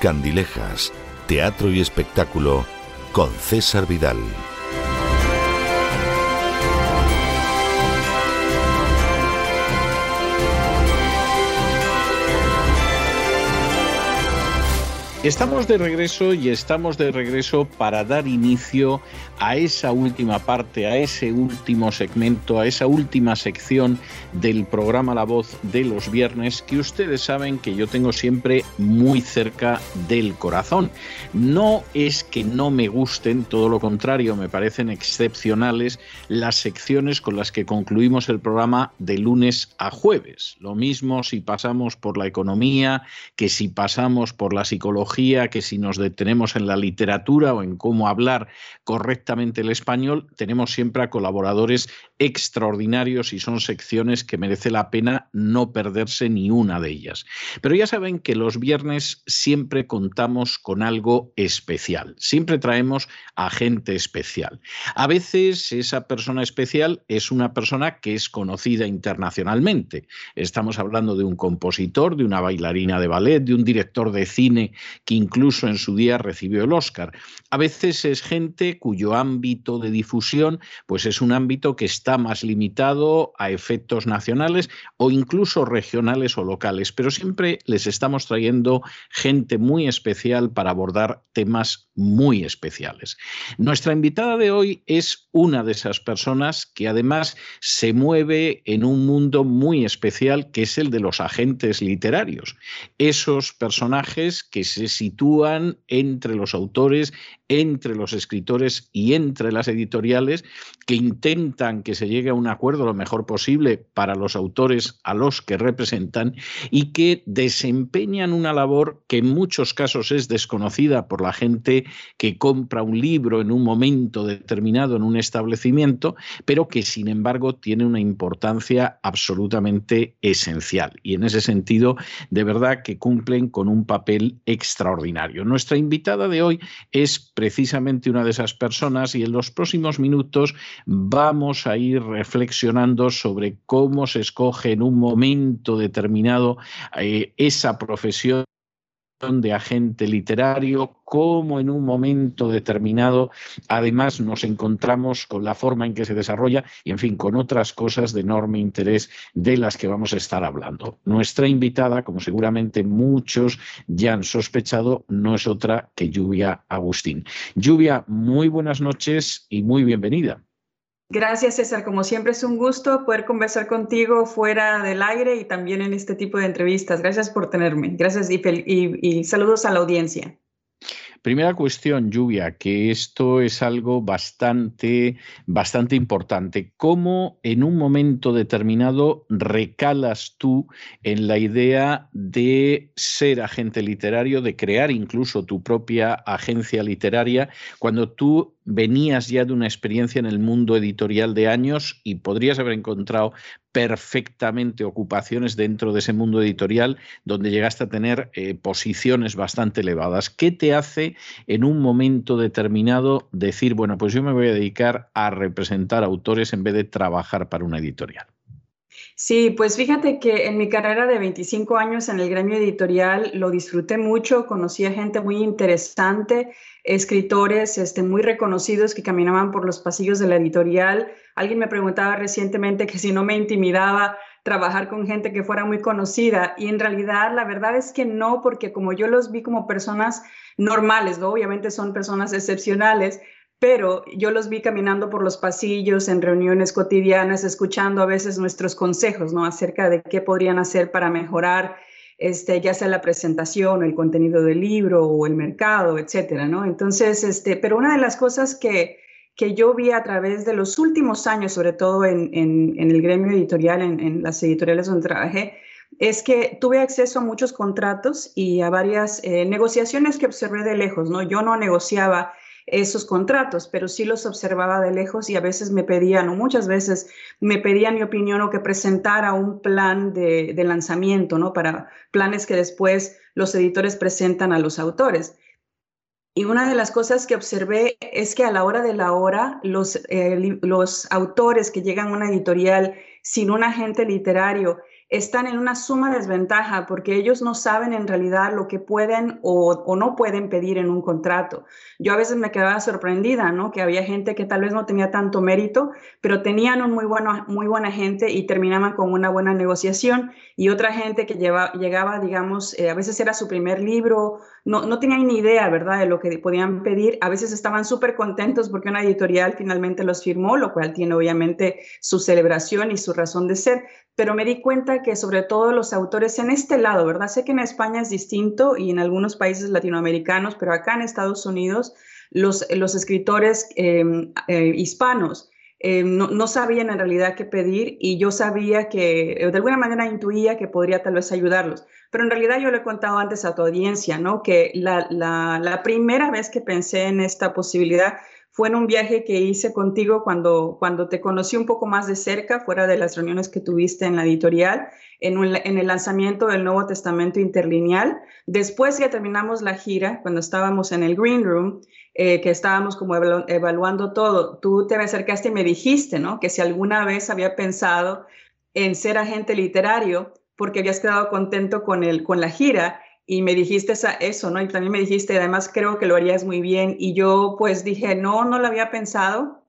Candilejas, Teatro y Espectáculo con César Vidal. Estamos de regreso y estamos de regreso para dar inicio a esa última parte, a ese último segmento, a esa última sección del programa La Voz de los viernes que ustedes saben que yo tengo siempre muy cerca del corazón. No es que no me gusten, todo lo contrario, me parecen excepcionales las secciones con las que concluimos el programa de lunes a jueves. Lo mismo si pasamos por la economía, que si pasamos por la psicología, que si nos detenemos en la literatura o en cómo hablar correctamente el español, tenemos siempre a colaboradores extraordinarios y son secciones que merece la pena no perderse ni una de ellas. Pero ya saben que los viernes siempre contamos con algo especial, siempre traemos a gente especial. A veces esa persona especial es una persona que es conocida internacionalmente. Estamos hablando de un compositor, de una bailarina de ballet, de un director de cine que incluso en su día recibió el Oscar. A veces es gente cuyo ámbito de difusión pues es un ámbito que está más limitado a efectos nacionales o incluso regionales o locales, pero siempre les estamos trayendo gente muy especial para abordar temas muy especiales. Nuestra invitada de hoy es una de esas personas que además se mueve en un mundo muy especial que es el de los agentes literarios. Esos personajes que se sitúan entre los autores, entre los escritores y entre las editoriales que intentan que se llegue a un acuerdo lo mejor posible para los autores a los que representan y que desempeñan una labor que en muchos casos es desconocida por la gente que compra un libro en un momento determinado en un establecimiento, pero que sin embargo tiene una importancia absolutamente esencial. Y en ese sentido, de verdad que cumplen con un papel extraordinario. Nuestra invitada de hoy es precisamente una de esas personas y en los próximos minutos vamos a ir reflexionando sobre cómo se escoge en un momento determinado eh, esa profesión de agente literario, cómo en un momento determinado además nos encontramos con la forma en que se desarrolla y en fin, con otras cosas de enorme interés de las que vamos a estar hablando. Nuestra invitada, como seguramente muchos ya han sospechado, no es otra que Lluvia Agustín. Lluvia, muy buenas noches y muy bienvenida. Gracias, César. Como siempre es un gusto poder conversar contigo fuera del aire y también en este tipo de entrevistas. Gracias por tenerme. Gracias y, y saludos a la audiencia. Primera cuestión, Lluvia, que esto es algo bastante, bastante importante. ¿Cómo en un momento determinado recalas tú en la idea de ser agente literario, de crear incluso tu propia agencia literaria, cuando tú venías ya de una experiencia en el mundo editorial de años y podrías haber encontrado perfectamente ocupaciones dentro de ese mundo editorial donde llegaste a tener eh, posiciones bastante elevadas. ¿Qué te hace en un momento determinado decir, bueno, pues yo me voy a dedicar a representar autores en vez de trabajar para una editorial? Sí, pues fíjate que en mi carrera de 25 años en el gremio editorial lo disfruté mucho, conocí a gente muy interesante, escritores este, muy reconocidos que caminaban por los pasillos de la editorial. Alguien me preguntaba recientemente que si no me intimidaba trabajar con gente que fuera muy conocida y en realidad la verdad es que no, porque como yo los vi como personas normales, ¿no? obviamente son personas excepcionales, pero yo los vi caminando por los pasillos en reuniones cotidianas, escuchando a veces nuestros consejos, ¿no? Acerca de qué podrían hacer para mejorar, este, ya sea la presentación, el contenido del libro o el mercado, etcétera, ¿no? Entonces, este, pero una de las cosas que, que yo vi a través de los últimos años, sobre todo en, en, el gremio editorial, en, las editoriales donde trabajé, es que tuve acceso a muchos contratos y a varias eh, negociaciones que observé de lejos, ¿no? Yo no negociaba esos contratos, pero sí los observaba de lejos y a veces me pedían, o muchas veces me pedían mi opinión o que presentara un plan de, lanzamiento, ¿no? Para planes que después los editores presentan a los autores. Y una de las cosas que observé es que a la hora de la hora, los, eh, los autores que llegan a una editorial sin un agente literario están en una suma desventaja porque ellos no saben en realidad lo que pueden o, no pueden pedir en un contrato. Yo a veces me quedaba sorprendida, ¿no? Que había gente que tal vez no tenía tanto mérito, pero tenían un muy, bueno, muy buena gente y terminaban con una buena negociación y otra gente que lleva, llegaba, digamos, eh, a veces era su primer libro, no, no tenían ni idea, ¿verdad?, de lo que podían pedir. A veces estaban súper contentos porque una editorial finalmente los firmó, lo cual tiene obviamente su celebración y su razón de ser, pero me di cuenta que sobre todo los autores en este lado, ¿verdad? Sé que en España es distinto y en algunos países latinoamericanos, pero acá en Estados Unidos los, los escritores em, eh, hispanos em, no, sabían en realidad qué pedir y yo sabía que, de alguna manera intuía que podría tal vez ayudarlos. Pero en realidad yo le he contado antes a tu audiencia, ¿no? Que la, la primera vez que pensé en esta posibilidad fue en un viaje que hice contigo cuando, cuando te conocí un poco más de cerca, fuera de las reuniones que tuviste en la editorial, en, en el lanzamiento del Nuevo Testamento Interlineal. Después ya terminamos la gira, cuando estábamos en el Green Room, eh, que estábamos como evaluando todo, tú te me acercaste y me dijiste, ¿no? Que si alguna vez había pensado en ser agente literario porque habías quedado contento con, el, con la gira y me dijiste eso, ¿no? Y también me dijiste, además creo que lo harías muy bien. Y yo pues dije, no, no lo había pensado,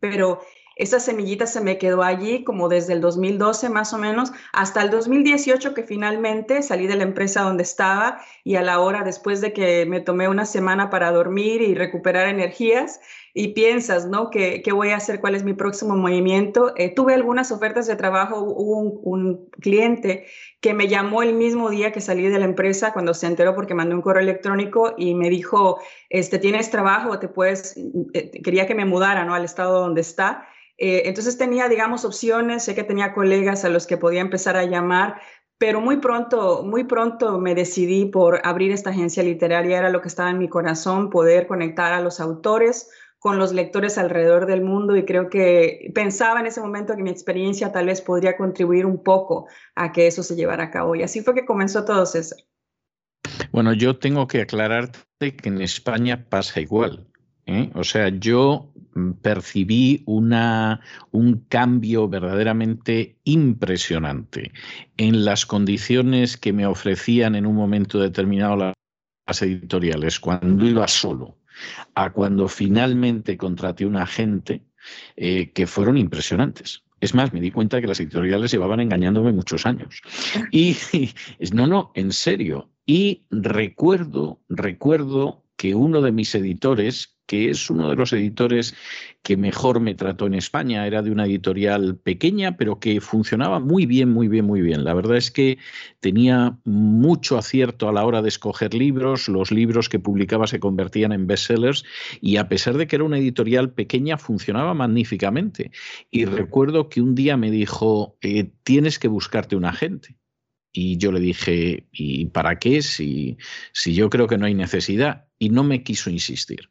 pero esa semillita se me quedó allí como desde el 2012 más o menos hasta el 2018 que finalmente salí de la empresa donde estaba y a la hora después de que me tomé una semana para dormir y recuperar energías y piensas, ¿no? ¿Qué, qué voy a hacer? ¿Cuál es mi próximo movimiento? Eh, tuve algunas ofertas de trabajo, hubo un, cliente que me llamó el mismo día que salí de la empresa cuando se enteró porque mandó un correo electrónico y me dijo, este, ¿tienes trabajo? ¿Te puedes? Eh, quería que me mudara, ¿no? Al estado donde está eh, entonces tenía, digamos, opciones, sé que tenía colegas a los que podía empezar a llamar, pero muy pronto, muy pronto me decidí por abrir esta agencia literaria, era lo que estaba en mi corazón, poder conectar a los autores con los lectores alrededor del mundo y creo que pensaba en ese momento que mi experiencia tal vez podría contribuir un poco a que eso se llevara a cabo. Y así fue que comenzó todo, César. Bueno, yo tengo que aclararte que en España pasa igual. ¿eh? O sea, yo mm, percibí una, un cambio verdaderamente impresionante en las condiciones que me ofrecían en un momento determinado las editoriales cuando iba solo a cuando finalmente contraté un agente eh, que fueron impresionantes. Es más, me di cuenta que las editoriales llevaban engañándome muchos años. Y, y no, no, en serio. Y recuerdo, recuerdo que uno de mis editores, que es uno de los editores que mejor me trató en España. Era de una editorial pequeña, pero que funcionaba muy bien, muy bien, muy bien. La verdad es que tenía mucho acierto a la hora de escoger libros. Los libros que publicaba se convertían en bestsellers y a pesar de que era una editorial pequeña, funcionaba magníficamente. Y recuerdo que un día me dijo, eh, tienes que buscarte un agente. Y yo le dije, ¿y para qué? Si, si yo creo que no hay necesidad. Y no me quiso insistir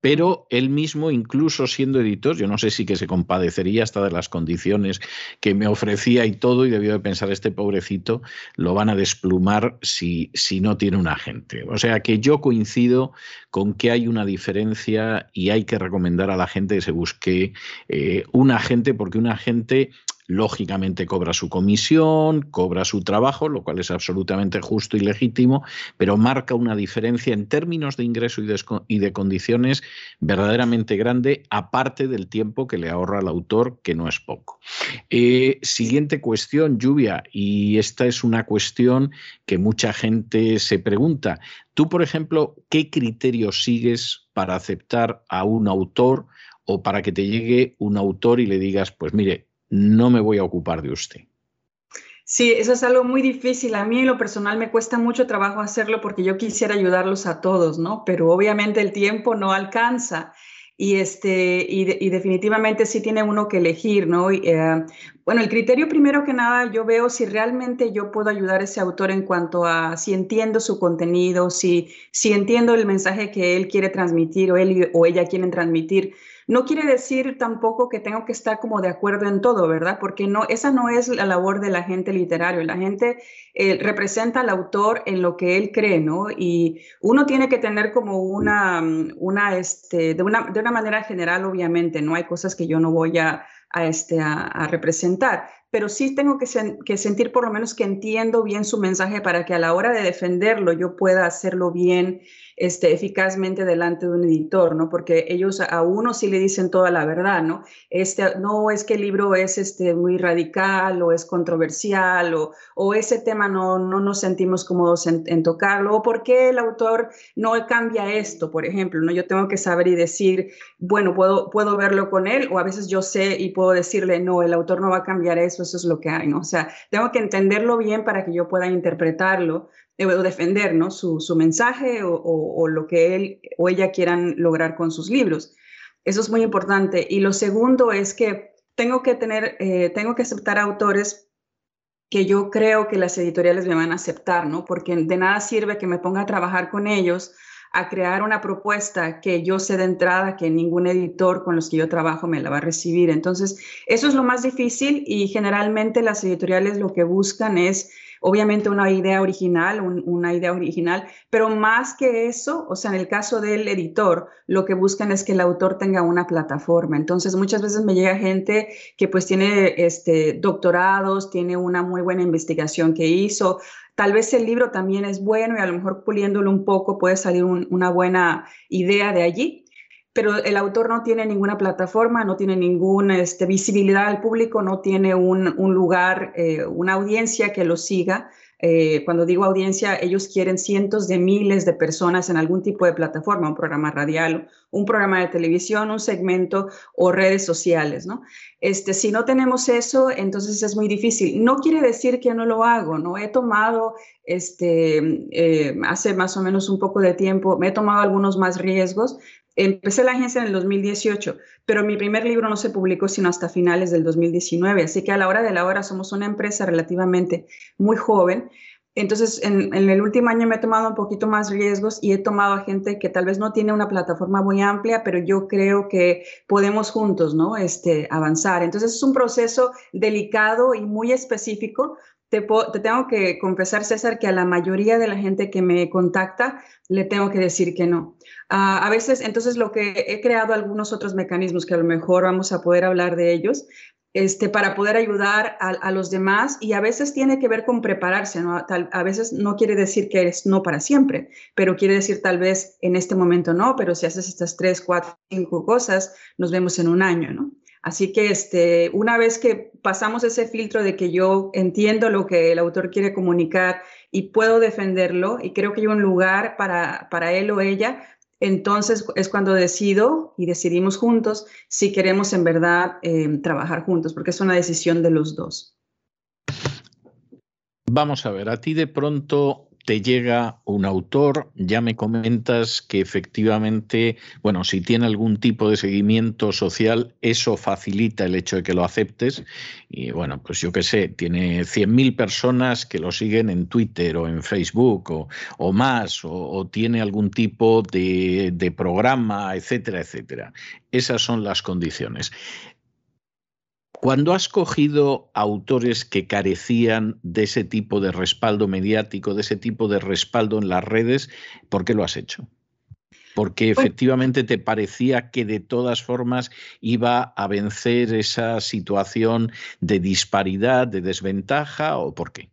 pero él mismo, incluso siendo editor, yo no sé si que se compadecería hasta de las condiciones que me ofrecía y todo, y debió de pensar, este pobrecito lo van a desplumar si, si no tiene un agente. O sea que yo coincido con que hay una diferencia y hay que recomendar a la gente que se busque eh, un agente, porque un agente lógicamente cobra su comisión, cobra su trabajo, lo cual es absolutamente justo y legítimo, pero marca una diferencia en términos de ingreso y de, condiciones verdaderamente grande, aparte del tiempo que le ahorra al autor, que no es poco. Eh, siguiente cuestión, lluvia, y esta es una cuestión que mucha gente se pregunta. Tú, por ejemplo, ¿qué criterios sigues para aceptar a un autor o para que te llegue un autor y le digas, pues mire, no me voy a ocupar de usted. Sí, eso es algo muy difícil. A mí en lo personal me cuesta mucho trabajo hacerlo porque yo quisiera ayudarlos a todos, ¿no? Pero obviamente el tiempo no alcanza. y, este, y, definitivamente sí tiene uno que elegir, ¿no? Eh, bueno, el criterio primero que nada, yo veo si realmente yo puedo ayudar a ese autor en cuanto a si entiendo su contenido, si, si entiendo el mensaje que él quiere transmitir o él o ella quieren transmitir. No quiere decir tampoco que tengo que estar como de acuerdo en todo, ¿verdad? Porque no, esa no es la labor del agente literario. La gente eh, representa al autor en lo que él cree, ¿no? Y uno tiene que tener como una, una, este, de una, de una manera general, obviamente, no hay cosas que yo no voy a, a, este, a, representar, pero sí tengo que, que, sentir por lo menos que entiendo bien su mensaje para que a la hora de defenderlo yo pueda hacerlo bien este, eficazmente delante de un editor, ¿no? Porque ellos a uno sí le dicen toda la verdad, ¿no? Este, no es que el libro es este, muy radical o es controversial o, o ese tema no, no nos sentimos cómodos en, tocarlo o por qué el autor no cambia esto, por ejemplo, ¿no? Yo tengo que saber y decir, bueno, puedo, puedo verlo con él o a veces yo sé y puedo decirle, no, el autor no va a cambiar eso, eso es lo que hay, ¿no? O sea, tengo que entenderlo bien para que yo pueda interpretarlo o defender ¿no? su, mensaje o, o, lo que él o ella quieran lograr con sus libros. Eso es muy importante. Y lo segundo es que tengo que tener, eh, tengo que aceptar autores que yo creo que las editoriales me van a aceptar, ¿no? Porque de nada sirve que me ponga a trabajar con ellos a crear una propuesta que yo sé de entrada que ningún editor con los que yo trabajo me la va a recibir. Entonces, eso es lo más difícil y generalmente las editoriales lo que buscan es obviamente una idea original, una idea original, pero más que eso, o sea, en el caso del editor, lo que buscan es que el autor tenga una plataforma. Entonces, muchas veces me llega gente que pues tiene este, doctorados, tiene una muy buena investigación que hizo, tal vez el libro también es bueno y a lo mejor puliéndolo un poco puede salir una buena idea de allí, pero el autor no tiene ninguna plataforma, no tiene ninguna este, visibilidad al público, no tiene un, lugar, eh, una audiencia que lo siga. Eh, cuando digo audiencia, ellos quieren cientos de miles de personas en algún tipo de plataforma, un programa radial, un programa de televisión, un segmento o redes sociales, ¿no? Este, si no tenemos eso, entonces es muy difícil. No quiere decir que no lo hago, ¿no? He tomado, este, eh, hace más o menos un poco de tiempo, me he tomado algunos más riesgos, Empecé la agencia en el 2018, pero mi primer libro no se publicó sino hasta finales del 2019, así que a la hora de la hora somos una empresa relativamente muy joven. Entonces, en, el último año me he tomado un poquito más riesgos y he tomado a gente que tal vez no tiene una plataforma muy amplia, pero yo creo que podemos juntos, ¿no? Este, avanzar. Entonces, es un proceso delicado y muy específico, te, te, tengo que confesar, César, que a la mayoría de la gente que me contacta le tengo que decir que no. Ah, a veces, entonces, lo que he creado algunos otros mecanismos que a lo mejor vamos a poder hablar de ellos, este, para poder ayudar a, los demás y a veces tiene que ver con prepararse, ¿no? a veces no quiere decir que es no para siempre, pero quiere decir tal vez en este momento no, pero si haces estas tres, cuatro, cinco cosas, nos vemos en un año, ¿no? Así que este, una vez que pasamos ese filtro de que yo entiendo lo que el autor quiere comunicar y puedo defenderlo y creo que hay un lugar para, para él o ella, entonces es cuando decido y decidimos juntos si queremos en verdad eh, trabajar juntos, porque es una decisión de los dos. Vamos a ver, a ti de pronto te llega un autor, ya me comentas que efectivamente, bueno, si tiene algún tipo de seguimiento social, eso facilita el hecho de que lo aceptes. Y bueno, pues yo qué sé, tiene 100.000 personas que lo siguen en Twitter o en Facebook o, más, o, tiene algún tipo de, de programa, etcétera, etcétera. Esas son las condiciones. Cuando has cogido autores que carecían de ese tipo de respaldo mediático, de ese tipo de respaldo en las redes, ¿por qué lo has hecho? Porque pues efectivamente te parecía que de todas formas iba a vencer esa situación de disparidad, de desventaja, o por qué?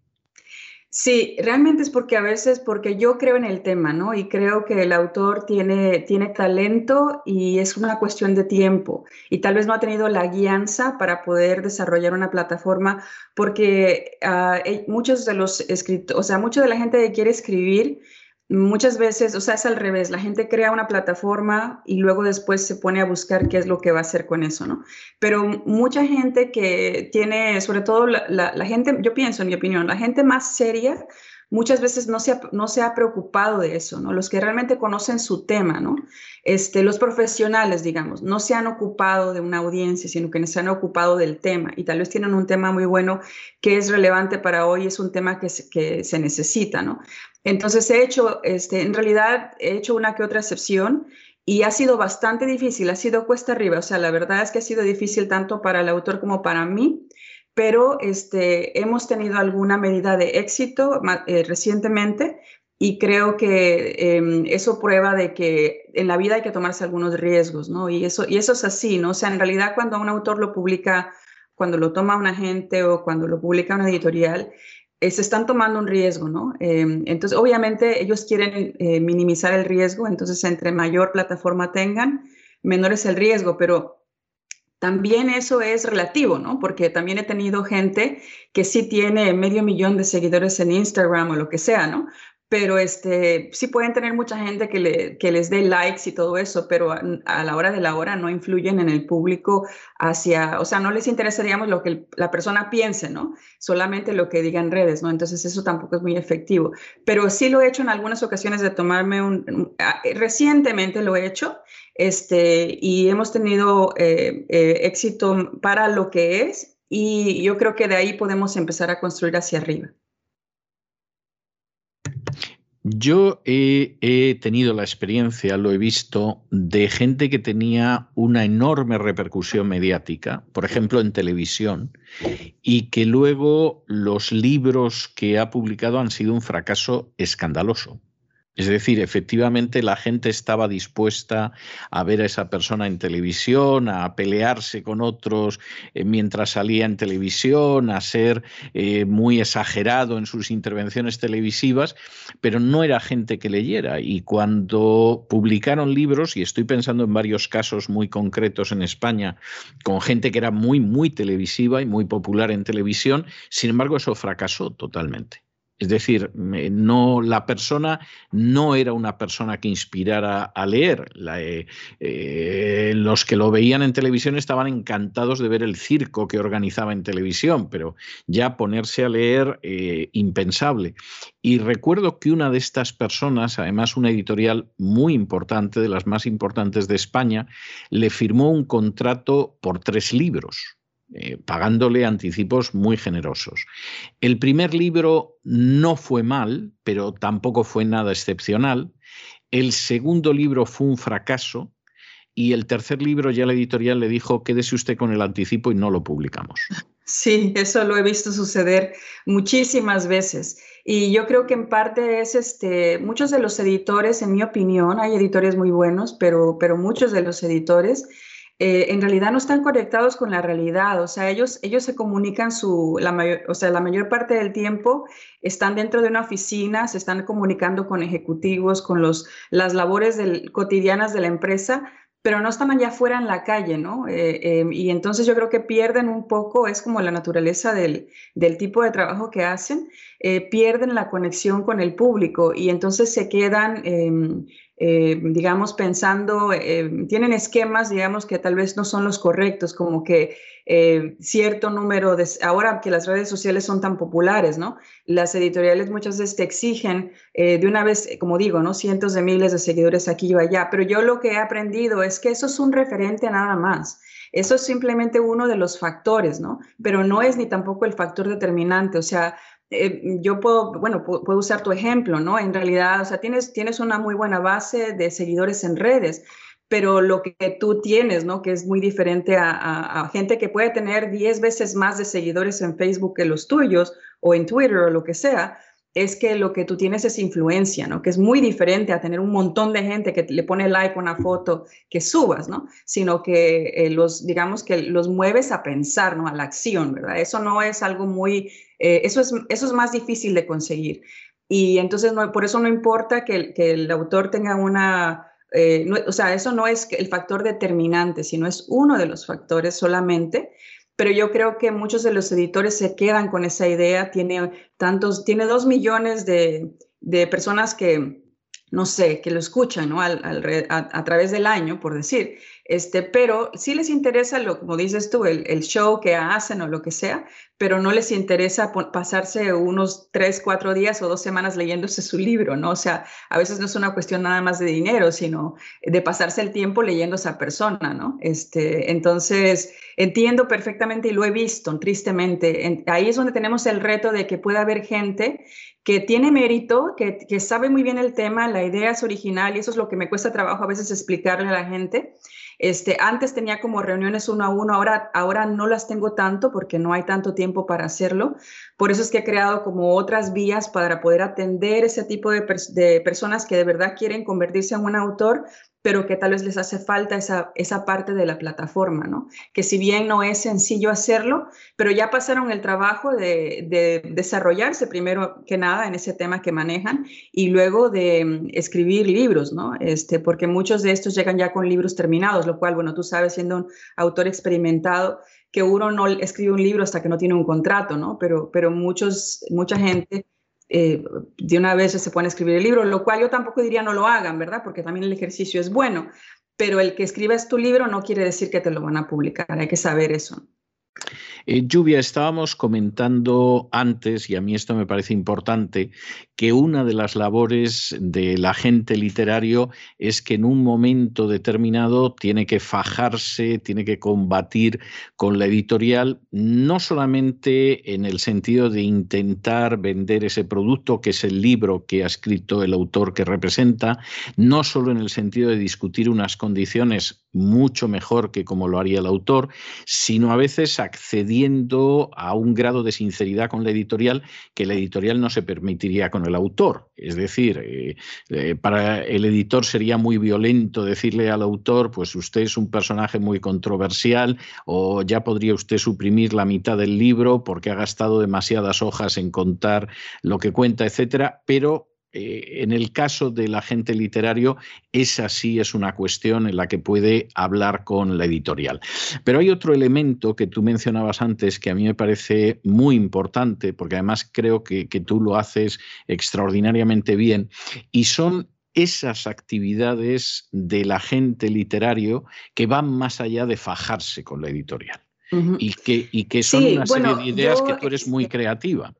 Sí, realmente es porque a veces, porque yo creo en el tema, ¿no? Y creo que el autor tiene, tiene talento y es una cuestión de tiempo. Y tal vez no ha tenido la guianza para poder desarrollar una plataforma, porque eh, muchos de los escritores, o sea, mucha de la gente que quiere escribir, Muchas veces, o sea, es al revés, la gente crea una plataforma y luego después se pone a buscar qué es lo que va a hacer con eso, ¿no? Pero mucha gente que tiene, sobre todo la, gente, yo pienso en mi opinión, la gente más seria muchas veces no se ha, no se ha preocupado de eso, ¿no? Los que realmente conocen su tema, ¿no? Este, los profesionales, digamos, no se han ocupado de una audiencia, sino que se han ocupado del tema y tal vez tienen un tema muy bueno que es relevante para hoy, es un tema que se, que se necesita, ¿no? Entonces he hecho, este, en realidad he hecho una que otra excepción y ha sido bastante difícil, ha sido cuesta arriba, o sea, la verdad es que ha sido difícil tanto para el autor como para mí, pero este, hemos tenido alguna medida de éxito eh, recientemente y creo que em, eso prueba de que en la vida hay que tomarse algunos riesgos, ¿no? Y eso, y eso es así, ¿no? O sea, en realidad cuando un autor lo publica, cuando lo toma un agente o cuando lo publica una editorial, eh, se están tomando un riesgo, ¿no? Em, entonces, obviamente, ellos quieren eh, minimizar el riesgo, entonces, entre mayor plataforma tengan, menor es el riesgo, pero también eso es relativo, ¿no? Porque también he tenido gente que sí tiene medio millón de seguidores en Instagram o lo que sea, ¿no? Pero este, sí pueden tener mucha gente que, le, que les dé likes y todo eso, pero a, la hora de la hora no influyen en el público hacia, o sea, no les interesa, digamos, lo que la persona piense, ¿no? Solamente lo que diga en redes, ¿no? Entonces eso tampoco es muy efectivo. Pero sí lo he hecho en algunas ocasiones de tomarme un, recientemente lo he hecho, este, y hemos tenido eh, eh, éxito para lo que es, y yo creo que de ahí podemos empezar a construir hacia arriba. Yo he, tenido la experiencia, lo he visto, de gente que tenía una enorme repercusión mediática, por ejemplo en televisión, y que luego los libros que ha publicado han sido un fracaso escandaloso. Es decir, efectivamente la gente estaba dispuesta a ver a esa persona en televisión, a pelearse con otros eh, mientras salía en televisión, a ser eh, muy exagerado en sus intervenciones televisivas, pero no era gente que leyera. Y cuando publicaron libros, y estoy pensando en varios casos muy concretos en España, con gente que era muy, muy televisiva y muy popular en televisión, sin embargo eso fracasó totalmente. Es decir, no, la persona no era una persona que inspirara a leer. Eh, eh, los que lo veían en televisión estaban encantados de ver el circo que organizaba en televisión, pero ya ponerse a leer, eh, impensable. Y recuerdo que una de estas personas, además una editorial muy importante, de las más importantes de España, le firmó un contrato por tres libros eh, pagándole anticipos muy generosos. El primer libro no fue mal, pero tampoco fue nada excepcional. El segundo libro fue un fracaso. Y el tercer libro ya la editorial le dijo, quédese usted con el anticipo y no lo publicamos. Sí, eso lo he visto suceder muchísimas veces. Y yo creo que en parte es este, muchos de los editores, en mi opinión, hay editores muy buenos, pero, pero muchos de los editores eh, en realidad no están conectados con la realidad, o sea, ellos, ellos se comunican su, la mayor, o sea, la mayor parte del tiempo están dentro de una oficina, se están comunicando con ejecutivos, con los, las labores cotidianas de la empresa, pero no están allá afuera en la calle, ¿no? Eh, em, y entonces yo creo que pierden un poco, es como la naturaleza del, del tipo de trabajo que hacen, eh, pierden la conexión con el público y entonces se quedan em, eh, digamos, pensando, eh, tienen esquemas, digamos, que tal vez no son los correctos, como que eh, cierto número de, ahora que las redes sociales son tan populares, ¿no? Las editoriales muchas veces te exigen de una vez, como digo, ¿no? Cientos de miles de seguidores aquí y allá, pero yo lo que he aprendido es que eso es un referente nada más. Eso es simplemente uno de los factores, ¿no? Pero no es ni tampoco el factor determinante. O sea, eh, yo puedo, bueno, puedo, usar tu ejemplo, ¿no? En realidad, o sea, tienes, tienes una muy buena base de seguidores en redes, pero lo que tú tienes, ¿no? Que es muy diferente a, gente que puede tener 10 veces más de seguidores en Facebook que los tuyos o en Twitter o lo que sea, es que lo que tú tienes es influencia, ¿no? Que es muy diferente a tener un montón de gente que le pone like a una foto que subas, ¿no? Sino que eh, los, digamos que los mueves a pensar, ¿no? A la acción, ¿verdad? Eso no es algo muy, eh, eso, es, eso es más difícil de conseguir. Y entonces, no, por eso no importa que, el autor tenga una, eh, o sea, eso no es el factor determinante, sino es uno de los factores solamente pero yo creo que muchos de los editores se quedan con esa idea. Tiene tantos, tiene dos millones de, personas que, no sé, que lo escuchan ¿no? a, través del año, por decir. Este, pero sí les interesa, lo, como dices tú, el, el show que hacen o lo que sea, pero no les interesa pasarse unos tres, cuatro días o dos semanas leyéndose su libro, ¿no? O sea, a veces no es una cuestión nada más de dinero, sino de pasarse el tiempo leyendo a esa persona, ¿no? Este, entonces, entiendo perfectamente y lo he visto, tristemente. ahí es donde tenemos el reto de que pueda haber gente que tiene mérito, que, que sabe muy bien el tema, la idea es original y eso es lo que me cuesta trabajo a veces explicarle a la gente este, antes tenía como reuniones uno a uno, ahora, ahora no las tengo tanto porque no hay tanto tiempo para hacerlo. Por eso es que he creado como otras vías para poder atender ese tipo de, de personas que de verdad quieren convertirse en un autor, pero que tal vez les hace falta esa, esa parte de la plataforma, ¿no? Que si bien no es sencillo hacerlo, pero ya pasaron el trabajo de, de desarrollarse primero que nada en ese tema que manejan y luego de mm, escribir libros, ¿no? Este, porque muchos de estos llegan ya con libros terminados, lo cual, bueno, tú sabes, siendo un autor experimentado, que uno no escribe un libro hasta que no tiene un contrato, ¿no? Pero, pero muchos, mucha gente eh, de una vez se pueden escribir el libro, lo cual yo tampoco diría no lo hagan, ¿verdad? Porque también el ejercicio es bueno, pero el que escribas tu libro no quiere decir que te lo van a publicar, hay que saber eso. Eh, Lluvia, estábamos comentando antes, y a mí esto me parece importante, que una de las labores del agente literario es que en un momento determinado tiene que fajarse, tiene que combatir con la editorial, no solamente en el sentido de intentar vender ese producto, que es el libro que ha escrito el autor que representa, no solo en el sentido de discutir unas condiciones mucho mejor que como lo haría el autor, sino a veces accediendo a un grado de sinceridad con la editorial que la editorial no se permitiría con el autor. Es decir, eh, eh, para el editor sería muy violento decirle al autor, pues usted es un personaje muy controversial o ya podría usted suprimir la mitad del libro porque ha gastado demasiadas hojas en contar lo que cuenta, etcétera, pero eh, en el caso del agente literario, esa sí es una cuestión en la que puede hablar con la editorial. Pero hay otro elemento que tú mencionabas antes que a mí me parece muy importante, porque además creo que, tú lo haces extraordinariamente bien, y son esas actividades del agente literario que van más allá de fajarse con la editorial. y, que, y que son una serie de ideas que tú eres muy creativa.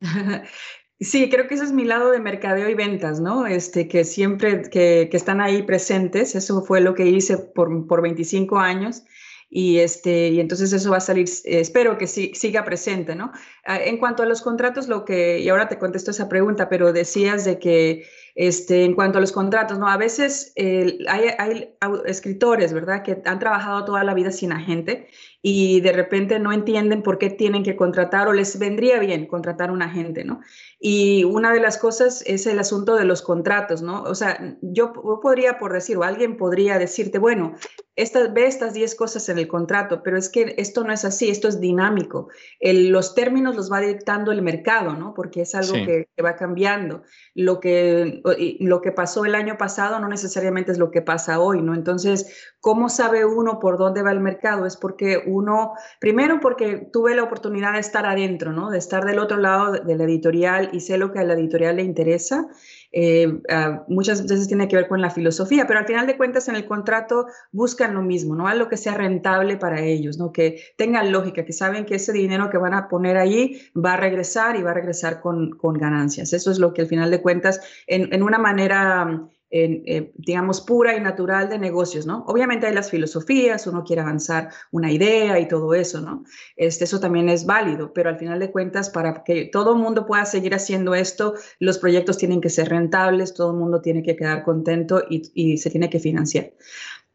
Sí, creo que ese es mi lado de mercadeo y ventas, ¿no? Este, que siempre que, que están ahí presentes, eso fue lo que hice por, por 25 años y, este, y entonces eso va a salir, espero que sí, siga presente, ¿no? Ah, en cuanto a los contratos, lo que, y ahora te contesto esa pregunta, pero decías de que este, en cuanto a los contratos, ¿no? A veces hay, hay, escritores, ¿verdad?, que han trabajado toda la vida sin agente y de repente no entienden por qué tienen que contratar o les vendría bien contratar un agente, ¿no? Y una de las cosas es el asunto de los contratos, ¿no? O sea, yo podría, por decir, o alguien podría decirte, bueno, estas, ve estas 10 cosas en el contrato, pero es que esto no es así, esto es dinámico. los términos los va dictando el mercado, ¿no? Porque es algo que, va cambiando. Lo que, lo que pasó el año pasado no necesariamente es lo que pasa hoy, ¿no? Entonces, ¿cómo sabe uno por dónde va el mercado? Es porque uno, primero porque tuve la oportunidad de estar adentro, ¿no? De estar del otro lado de la editorial y sé lo que a la editorial le interesa. Eh, ah, muchas veces tiene que ver con la filosofía, pero al final de cuentas en el contrato buscan lo mismo, ¿no? Algo que sea rentable para ellos, ¿no? Que tengan lógica, que saben que ese dinero que van a poner ahí va a regresar y va a regresar con, con ganancias. Eso es lo que al final de cuentas, en, en una manera eh, digamos, pura y natural de negocios, ¿no? Obviamente hay las filosofías, uno quiere avanzar una idea y todo eso, ¿no? Este, eso también es válido, pero al final de cuentas, para que todo el mundo pueda seguir haciendo esto, los proyectos tienen que ser rentables, todo el mundo tiene que quedar contento y, se tiene que financiar.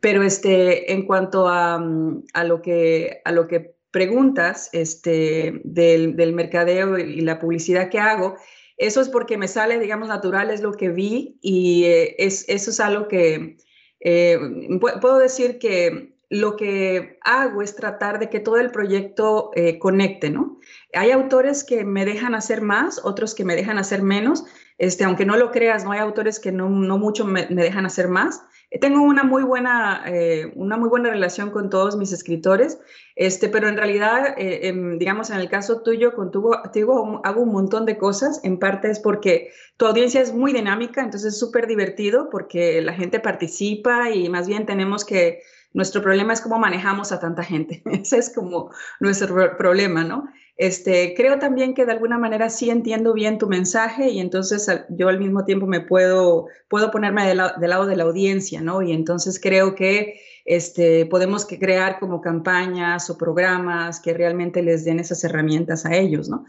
Pero este, en cuanto a, a, lo, que, a lo que preguntas este, del, del mercadeo y la publicidad que hago, eso es porque me sale, digamos, natural, es lo que vi y eh, es, eso es algo que eh, puedo decir que lo que hago es tratar de que todo el proyecto eh, conecte, ¿no? Hay autores que me dejan hacer más, otros que me dejan hacer menos. Este, aunque no lo creas, no hay autores que no, no mucho me, me dejan hacer más. Tengo una muy buena, eh, una muy buena relación con todos mis escritores, este, pero en realidad, eh, digamos, en el caso tuyo, contigo, hago un montón de cosas. En parte es porque tu audiencia es muy dinámica, entonces es súper divertido porque la gente participa y más bien tenemos que, nuestro problema es cómo manejamos a tanta gente. Ese es como nuestro problema, ¿no? Este, creo también que de alguna manera sí entiendo bien tu mensaje y entonces yo al mismo tiempo me puedo, puedo ponerme del, lado de la audiencia, ¿no? Y entonces creo que este, podemos crear como campañas o programas que realmente les den esas herramientas a ellos, ¿no?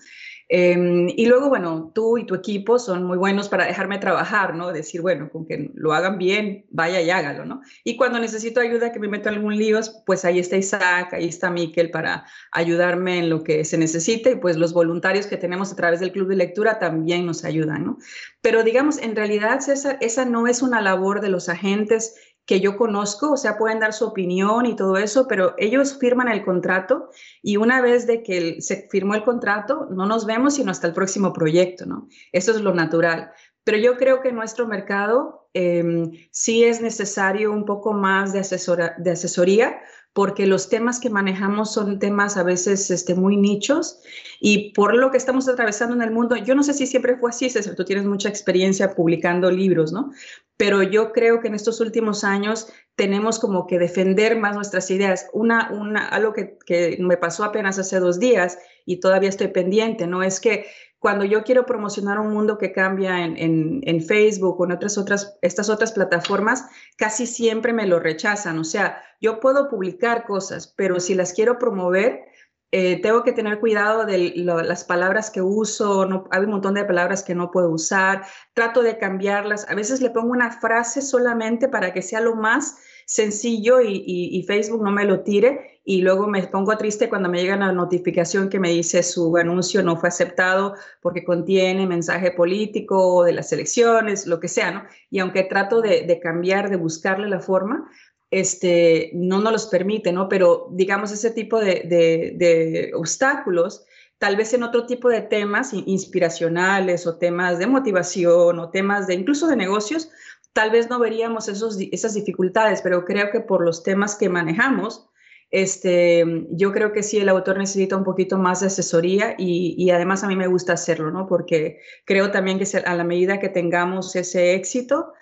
Em, y luego, bueno, tú y tu equipo son muy buenos para dejarme trabajar, ¿no? Decir, bueno, con que lo hagan bien, vaya y hágalo, ¿no? Y cuando necesito ayuda, que me meto algún lío, pues ahí está Isaac, ahí está Miquel para ayudarme en lo que se necesite y pues los voluntarios que tenemos a través del club de lectura también nos ayudan, ¿no? Pero digamos, en realidad esa, esa no es una labor de los agentes que yo conozco, o sea, pueden dar su opinión y todo eso, pero ellos firman el contrato y una vez de que se firmó el contrato, no nos vemos sino hasta el próximo proyecto, ¿no? Eso es lo natural. Pero yo creo que en nuestro mercado em, sí es necesario un poco más de, asesora, de asesoría porque los temas que manejamos son temas a veces este, muy nichos y por lo que estamos atravesando en el mundo, yo no sé si siempre fue así, César, tú tienes mucha experiencia publicando libros, ¿no? Pero yo creo que en estos últimos años tenemos como que defender más nuestras ideas. Una, una, algo que, que me pasó apenas hace dos días y todavía estoy pendiente, ¿no? Es que cuando yo quiero promocionar un mundo que cambia en, Facebook o en otras, otras, estas otras plataformas, casi siempre me lo rechazan. O sea, yo puedo publicar cosas, pero si las quiero promover, eh, tengo que tener cuidado de las palabras que uso, no, hay un montón de palabras que no puedo usar, trato de cambiarlas, a veces le pongo una frase solamente para que sea lo más sencillo y, Facebook no me lo tire y luego me pongo triste cuando me llega la notificación que me dice su anuncio no fue aceptado porque contiene mensaje político de las elecciones, lo que sea, ¿no? Y aunque trato de, cambiar, de buscarle la forma, este, no nos los permite, ¿no? Pero digamos ese tipo de, de obstáculos tal vez en otro tipo de temas inspiracionales o temas de motivación o temas de incluso de negocios, tal vez no veríamos esos, esas dificultades, pero creo que por los temas que manejamos, este, yo creo que sí, el autor necesita un poquito más de asesoría y, además a mí me gusta hacerlo, ¿no? Porque creo también que a la medida que tengamos ese éxito,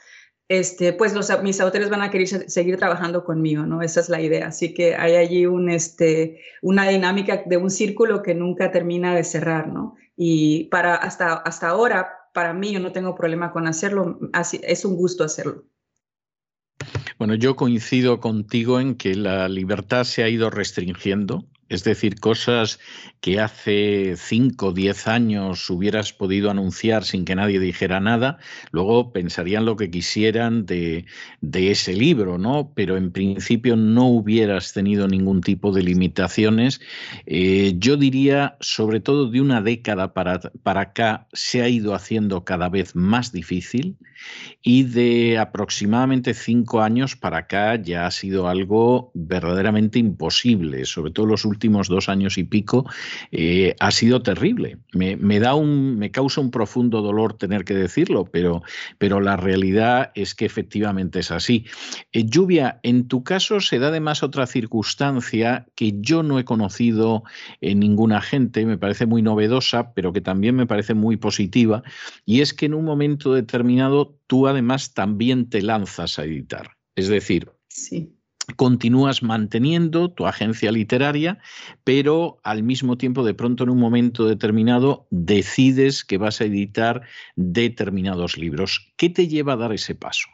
este, pues los, mis autores van a querer seguir trabajando conmigo, ¿no? Esa es la idea. Así que hay allí un, este, una dinámica de un círculo que nunca termina de cerrar, ¿no? Y para hasta, hasta ahora, para mí yo no tengo problema con hacerlo, así, es un gusto hacerlo. Bueno, yo coincido contigo en que la libertad se ha ido restringiendo es decir, cosas que hace 5 o 10 años hubieras podido anunciar sin que nadie dijera nada, luego pensarían lo que quisieran de, ese libro, ¿no? Pero en principio no hubieras tenido ningún tipo de limitaciones. Eh, yo diría, sobre todo de una década para, para acá, se ha ido haciendo cada vez más difícil y de aproximadamente 5 años para acá ya ha sido algo verdaderamente imposible, sobre todo los últimos dos años y pico, eh, ha sido terrible. Me, da un, me causa un profundo dolor tener que decirlo, pero, pero la realidad es que efectivamente es así. Eh, Lluvia, en tu caso se da además otra circunstancia que yo no he conocido en ninguna gente, me parece muy novedosa, pero que también me parece muy positiva, y es que en un momento determinado tú además también te lanzas a editar. Es decir, sí continúas manteniendo tu agencia literaria, pero al mismo tiempo, de pronto, en un momento determinado, decides que vas a editar determinados libros. ¿Qué te lleva a dar ese paso?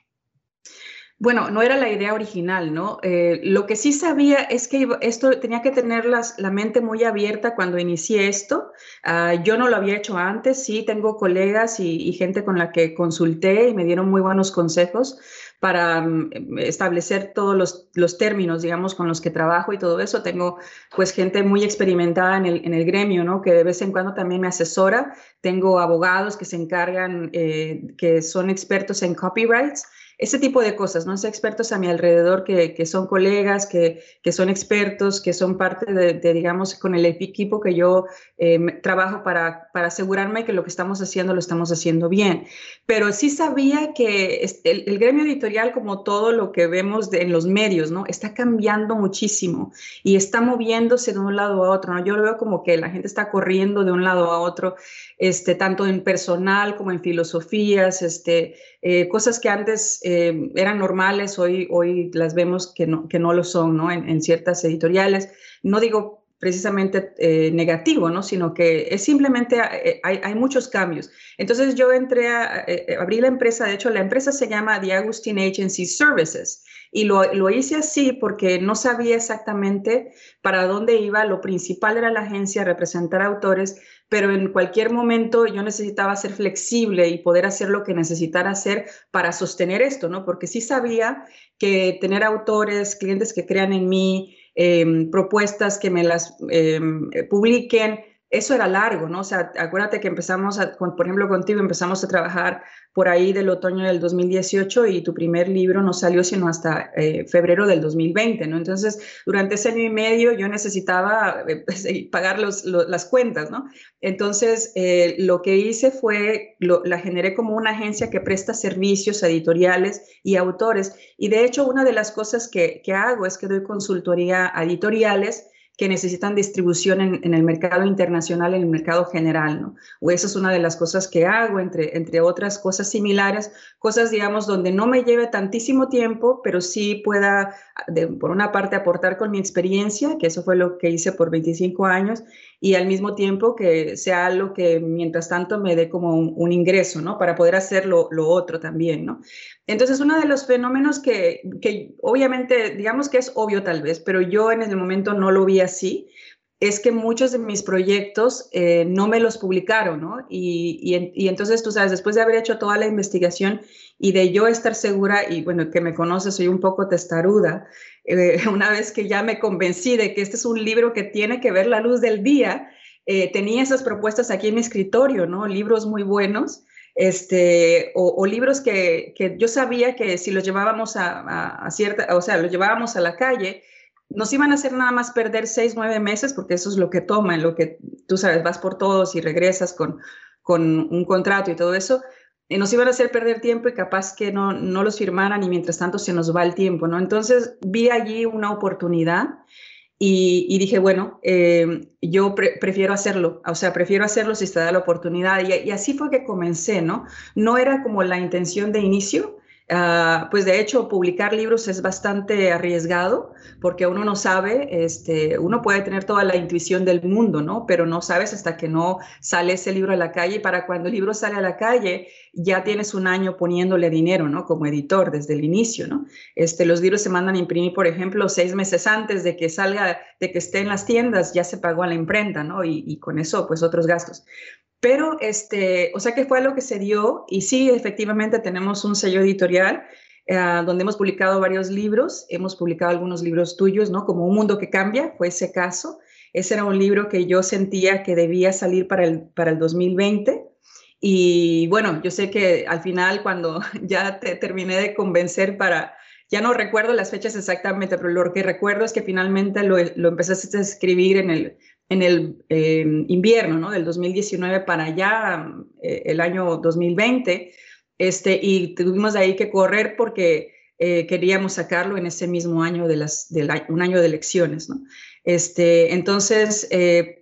Bueno, no era la idea original, ¿no? Eh, lo que sí sabía es que esto tenía que tener la mente muy abierta cuando inicié esto. Ah, yo no lo había hecho antes, sí, tengo colegas y, gente con la que consulté y me dieron muy buenos consejos, para mm, establecer todos los, términos, digamos, con los que trabajo y todo eso. Tengo pues gente muy experimentada en el, en el gremio, ¿no? Que de vez en cuando también me asesora. Tengo abogados que se encargan, eh, que son expertos en copyrights. Ese tipo de cosas, ¿no? Sé expertos a mi alrededor que, que son colegas, que, que, son expertos, que son parte de, digamos, con el equipo que yo eh, trabajo para, para asegurarme que lo que estamos haciendo lo estamos haciendo bien. Pero sí sabía que el, el gremio editorial, como todo lo que vemos en los medios, ¿no? Está cambiando muchísimo y está moviéndose de un lado a otro, ¿no? Yo lo veo como que la gente está corriendo de un lado a otro, este, tanto en personal como en filosofías, este, eh, cosas que antes eh, eran normales, hoy, hoy las vemos que no, que no lo son, ¿no? En, ciertas editoriales. No digo precisamente eh, negativo, ¿no? Sino que es simplemente, eh, hay, hay, muchos cambios. Entonces yo entré a, eh, abrí la empresa, de hecho la empresa se llama The Agustin Agency Services y lo, lo, hice así porque no sabía exactamente para dónde iba. Lo principal era la agencia, representar autores, pero en cualquier momento yo necesitaba ser flexible y poder hacer lo que necesitara hacer para sostener esto, ¿no? Porque sí sabía que tener autores, clientes que crean en mí, Em, propuestas que me las em, publiquen. Eso era largo, ¿no? O sea, acuérdate que empezamos, por ejemplo, contigo empezamos a trabajar por ahí del otoño del 2018 y tu primer libro no salió sino hasta eh, febrero del 2020, ¿no? Entonces, durante ese año y medio yo necesitaba eh, pues, pagar las cuentas, ¿no? Entonces, eh, lo que hice fue, la generé como una agencia que presta servicios editoriales y autores. Y de hecho, una de las cosas que, que hago es que doy consultoría a editoriales que necesitan distribución en, el mercado internacional, en el mercado general, ¿no? O esa es una de las cosas que hago, entre, entre otras cosas similares, cosas, digamos, donde no me lleve tantísimo tiempo, pero sí pueda, por una parte, aportar con mi experiencia, que eso fue lo que hice por 25 años, y al mismo tiempo que sea algo que mientras tanto me dé como un, ingreso, ¿no? Para poder hacer lo, otro también, ¿no? Entonces, uno de los fenómenos que, que obviamente, digamos que es obvio tal vez, pero yo en ese momento no lo vi así, es que muchos de mis proyectos eh, no me los publicaron, ¿no? Y, y, entonces, tú sabes, después de haber hecho toda la investigación y de yo estar segura, y bueno, que me conoces, soy un poco testaruda, eh, una vez que ya me convencí de que este es un libro que tiene que ver la luz del día, eh, tenía esas propuestas aquí en mi escritorio, ¿no? Libros muy buenos, este, o, libros que, que, yo sabía que si los llevábamos a, a, a cierta, o sea, los llevábamos a la calle, nos iban a hacer nada más perder seis, nueve meses, porque eso es lo que toma, en lo que tú sabes, vas por todos y regresas con, con un contrato y todo eso, nos iban a hacer perder tiempo y capaz que no, no los firmaran y mientras tanto se nos va el tiempo, ¿no? Entonces vi allí una oportunidad y, dije, bueno, eh, yo prefiero hacerlo, o sea, prefiero hacerlo si se da la oportunidad. Y, y, así fue que comencé, ¿no? No era como la intención de inicio, Ah, pues de hecho, publicar libros es bastante arriesgado porque uno no sabe, este, uno puede tener toda la intuición del mundo, ¿no? Pero no sabes hasta que no sale ese libro a la calle. Y para cuando el libro sale a la calle, ya tienes un año poniéndole dinero, ¿no? Como editor desde el inicio, ¿no? Este, los libros se mandan a imprimir, por ejemplo, seis meses antes de que salga, de que esté en las tiendas, ya se pagó a la imprenta, ¿no? Y, y con eso, pues otros gastos. Pero, este, o sea que fue lo que se dio y sí, efectivamente tenemos un sello editorial eh, donde hemos publicado varios libros, hemos publicado algunos libros tuyos, ¿no? Como Un Mundo que Cambia, fue ese caso. Ese era un libro que yo sentía que debía salir para el, para el 2020. Y bueno, yo sé que al final cuando ya te terminé de convencer para, ya no recuerdo las fechas exactamente, pero lo que recuerdo es que finalmente lo, lo empezaste a escribir en el en el eh, invierno ¿no? del 2019 para allá, eh, el año 2020, este, y tuvimos ahí que correr porque eh, queríamos sacarlo en ese mismo año de las, un año de elecciones. ¿no? Este, entonces,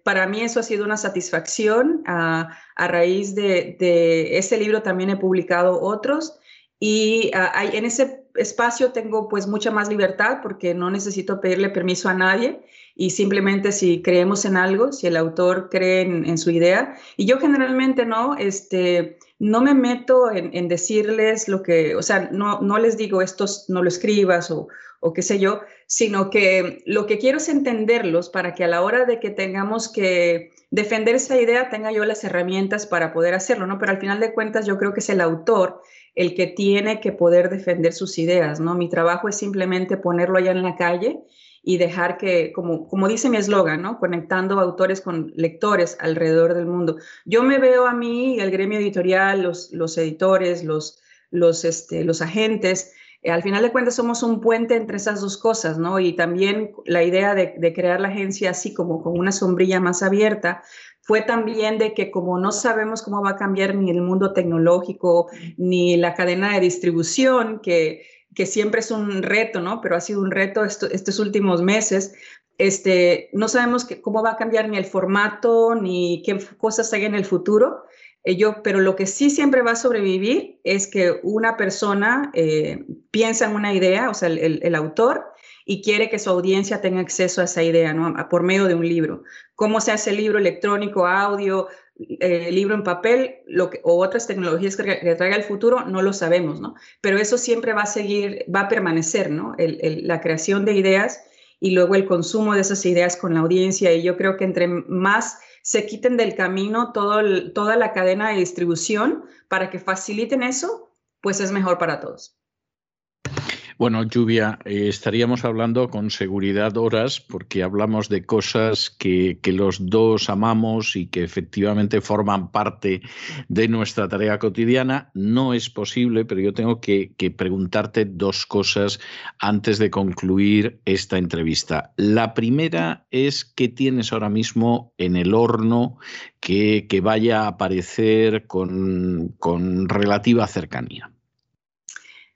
para mí eso ha sido una satisfacción. A, a raíz de, de, ese libro también he publicado otros y hay, en ese espacio tengo pues mucha más libertad porque no necesito pedirle permiso a nadie y simplemente si creemos en algo, si el autor cree en, su idea. Y yo generalmente no, este, no me meto en, decirles lo que, o sea, no, no les digo esto no lo escribas o, o qué sé yo, sino que lo que quiero es entenderlos para que a la hora de que tengamos que defender esa idea tenga yo las herramientas para poder hacerlo, ¿no? Pero al final de cuentas yo creo que es el autor el que tiene que poder defender sus ideas, ¿no? Mi trabajo es simplemente ponerlo allá en la calle y dejar que, como, como dice mi eslogan, ¿no? Conectando autores con lectores alrededor del mundo. Yo me veo a mí, el gremio editorial, los, los editores, los, los, este, los agentes. Eh, al final de cuentas somos un puente entre esas dos cosas, ¿no? Y también la idea de, de, crear la agencia así como con una sombrilla más abierta fue también de que como no sabemos cómo va a cambiar ni el mundo tecnológico ni la cadena de distribución, que, que siempre es un reto, ¿no? Pero ha sido un reto estos últimos meses, este, no sabemos cómo va a cambiar ni el formato ni qué cosas hay en el futuro. Eh, yo, pero lo que sí siempre va a sobrevivir es que una persona eh, piensa en una idea, o sea, el, autor, y quiere que su audiencia tenga acceso a esa idea, ¿no? por medio de un libro. ¿Cómo se hace el libro electrónico, audio, eh, libro en papel lo que, o otras tecnologías que, traiga el futuro? No lo sabemos, ¿no? Pero eso siempre va a seguir, va a permanecer, ¿no? La creación de ideas y luego el consumo de esas ideas con la audiencia. Y yo creo que entre más se quiten del camino todo toda la cadena de distribución para que faciliten eso, pues es mejor para todos. Bueno, Lluvia, eh, estaríamos hablando con seguridad horas porque hablamos de cosas que, que, los dos amamos y que efectivamente forman parte de nuestra tarea cotidiana. No es posible, pero yo tengo que, que preguntarte dos cosas antes de concluir esta entrevista. La primera es qué tienes ahora mismo en el horno que, que vaya a aparecer con, con relativa cercanía.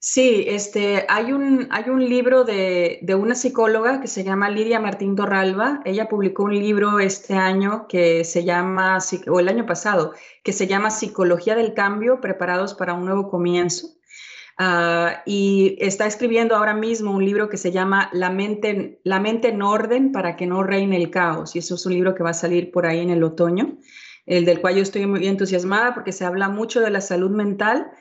Sí, este, hay, un, hay un libro de, de, una psicóloga que se llama Lidia Martín Torralba. Ella publicó un libro este año que se llama, o el año pasado, que se llama Psicología del Cambio, preparados para un nuevo comienzo. Uh, y está escribiendo ahora mismo un libro que se llama La mente, La mente en orden para que no reine el caos. Y eso es un libro que va a salir por ahí en el otoño, el del cual yo estoy muy entusiasmada porque se habla mucho de la salud mental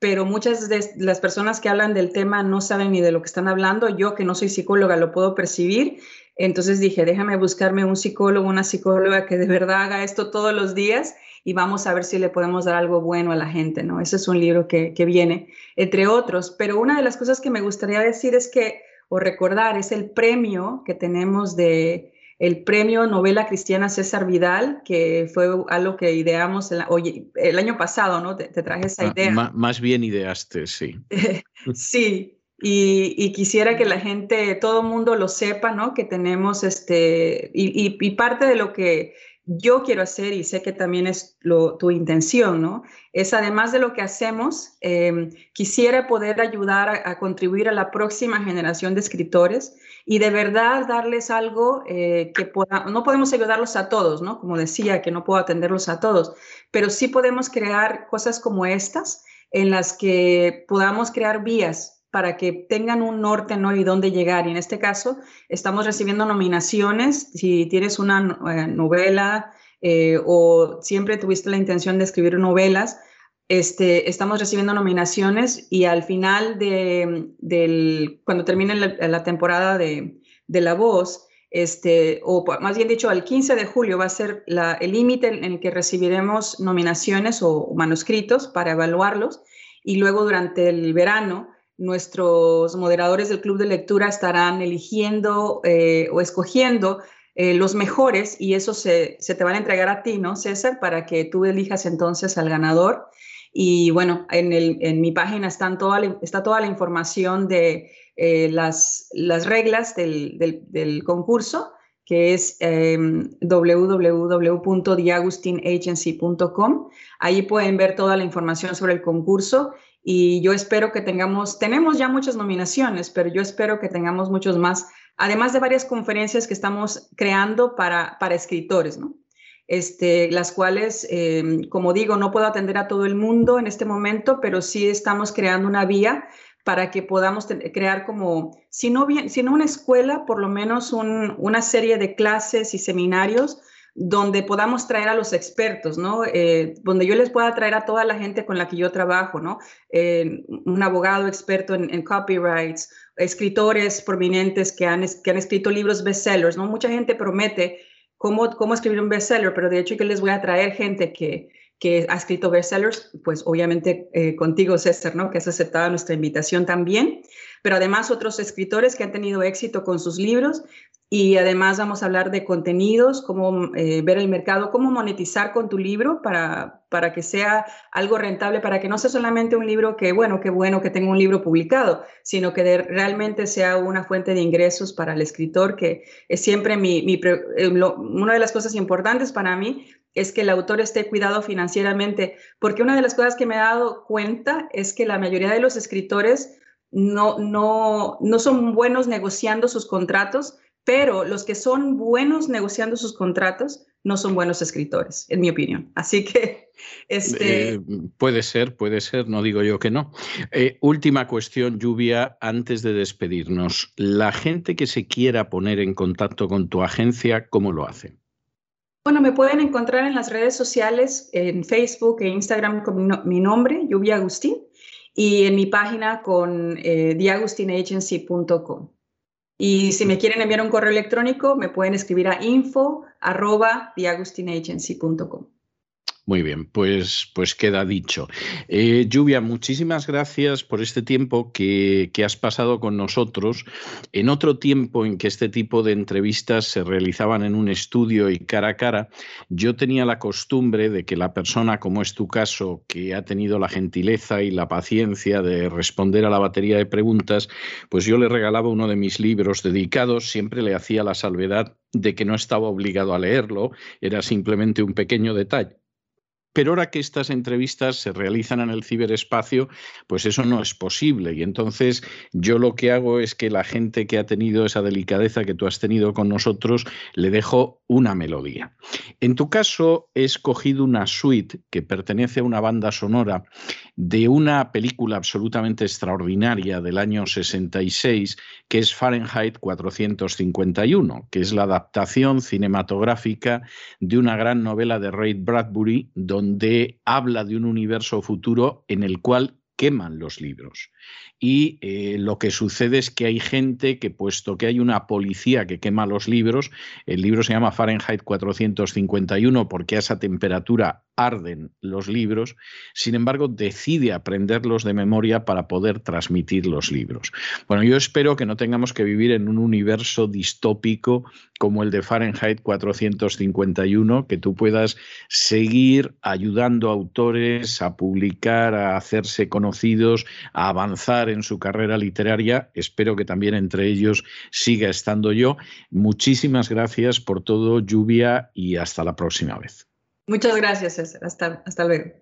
pero muchas de las personas que hablan del tema no saben ni de lo que están hablando. Yo, que no soy psicóloga, lo puedo percibir. Entonces dije, déjame buscarme un psicólogo, una psicóloga que de verdad haga esto todos los días y vamos a ver si le podemos dar algo bueno a la gente, ¿no? Ese es un libro que, que viene, entre otros. Pero una de las cosas que me gustaría decir es que, o recordar, es el premio que tenemos de el premio novela cristiana César Vidal, que fue algo que ideamos el, oye, el año pasado, ¿no? Te, traje esa ah, idea. más bien ideaste, sí. sí, y, y, quisiera que la gente, todo el mundo lo sepa, ¿no? Que tenemos este, y, y, y parte de lo que yo quiero hacer y sé que también es lo, tu intención, ¿no? Es además de lo que hacemos, eh, quisiera poder ayudar a, a, contribuir a la próxima generación de escritores y de verdad darles algo eh, que pueda, no podemos ayudarlos a todos, ¿no? Como decía, que no puedo atenderlos a todos, pero sí podemos crear cosas como estas en las que podamos crear vías para que tengan un norte ¿no? y dónde llegar. Y en este caso estamos recibiendo nominaciones. Si tienes una eh, novela eh, o siempre tuviste la intención de escribir novelas, este, estamos recibiendo nominaciones y al final de, del, cuando termine la, la temporada de, de, La Voz, este, o más bien dicho, al 15 de julio va a ser la, el límite en el que recibiremos nominaciones o manuscritos para evaluarlos y luego durante el verano nuestros moderadores del club de lectura estarán eligiendo eh, o escogiendo eh, los mejores y eso se, se, te van a entregar a ti, ¿no, César? Para que tú elijas entonces al ganador. Y bueno, en, mi página están toda está toda la información de eh, las, las reglas del, del, del concurso que es eh, www.diagustinagency.com. Ahí pueden ver toda la información sobre el concurso y yo espero que tengamos, tenemos ya muchas nominaciones, pero yo espero que tengamos muchos más, además de varias conferencias que estamos creando para, para escritores, ¿no? Este, las cuales, eh, como digo, no puedo atender a todo el mundo en este momento, pero sí estamos creando una vía para que podamos crear como, si no, bien, si no una escuela, por lo menos un, una serie de clases y seminarios donde podamos traer a los expertos, ¿no? Eh, donde yo les pueda traer a toda la gente con la que yo trabajo, ¿no? Eh, un abogado experto en, en, copyrights, escritores prominentes que han, que han escrito libros bestsellers, ¿no? Mucha gente promete cómo, cómo escribir un bestseller, pero de hecho que les voy a traer gente que, que ha escrito bestsellers, pues obviamente eh, contigo, César, ¿no? Que has aceptado nuestra invitación también, pero además otros escritores que han tenido éxito con sus libros y además vamos a hablar de contenidos, cómo eh, ver el mercado, cómo monetizar con tu libro para, para que sea algo rentable, para que no sea solamente un libro que, bueno, qué bueno que tenga un libro publicado, sino que realmente sea una fuente de ingresos para el escritor, que es siempre mi, eh, una de las cosas importantes para mí es que el autor esté cuidado financieramente, porque una de las cosas que me he dado cuenta es que la mayoría de los escritores no, no, no son buenos negociando sus contratos, pero los que son buenos negociando sus contratos no son buenos escritores, en mi opinión. Así que... Este... Eh, puede ser, puede ser, no digo yo que no. Eh, última cuestión, Lluvia, antes de despedirnos. La gente que se quiera poner en contacto con tu agencia, ¿cómo lo hace? Bueno, me pueden encontrar en las redes sociales, en Facebook e Instagram con mi, nombre, Lluvia Agustín, y en mi página con eh, diagustinagency.com. Y si me quieren enviar un correo electrónico, me pueden escribir a info arroba muy bien, pues, pues queda dicho. Eh, Lluvia, muchísimas gracias por este tiempo que, que, has pasado con nosotros. En otro tiempo en que este tipo de entrevistas se realizaban en un estudio y cara a cara, yo tenía la costumbre de que la persona, como es tu caso, que ha tenido la gentileza y la paciencia de responder a la batería de preguntas, pues yo le regalaba uno de mis libros dedicados, siempre le hacía la salvedad de que no estaba obligado a leerlo, era simplemente un pequeño detalle. Pero ahora que estas entrevistas se realizan en el ciberespacio, pues eso no es posible. Y entonces yo lo que hago es que la gente que ha tenido esa delicadeza que tú has tenido con nosotros, le dejo una melodía. En tu caso, he escogido una suite que pertenece a una banda sonora de una película absolutamente extraordinaria del año 66, que es Fahrenheit 451, que es la adaptación cinematográfica de una gran novela de Ray Bradbury, donde habla de un universo futuro en el cual queman los libros. Y eh, lo que sucede es que hay gente que, puesto que hay una policía que quema los libros, el libro se llama Fahrenheit 451 porque a esa temperatura arden los libros, sin embargo decide aprenderlos de memoria para poder transmitir los libros. Bueno, yo espero que no tengamos que vivir en un universo distópico como el de Fahrenheit 451, que tú puedas seguir ayudando a autores a publicar, a hacerse conocidos, a avanzar en su carrera literaria. Espero que también entre ellos siga estando yo. Muchísimas gracias por todo, Lluvia, y hasta la próxima vez. Muchas gracias, César. Hasta, hasta luego.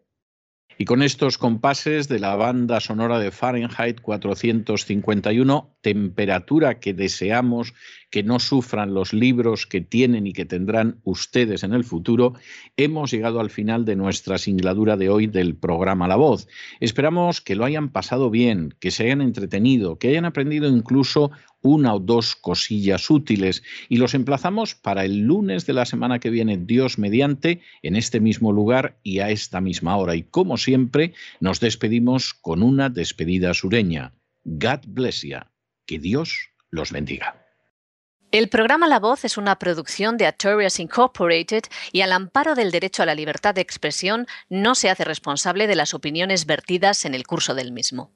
Y con estos compases de la banda sonora de Fahrenheit 451, temperatura que deseamos que no sufran los libros que tienen y que tendrán ustedes en el futuro, hemos llegado al final de nuestra singladura de hoy del programa La Voz. Esperamos que lo hayan pasado bien, que se hayan entretenido, que hayan aprendido incluso una o dos cosillas útiles y los emplazamos para el lunes de la semana que viene, Dios mediante, en este mismo lugar y a esta misma hora. Y como siempre, nos despedimos con una despedida sureña. God bless you. Que Dios los bendiga. El programa La Voz es una producción de Artorias Incorporated y al amparo del derecho a la libertad de expresión no se hace responsable de las opiniones vertidas en el curso del mismo.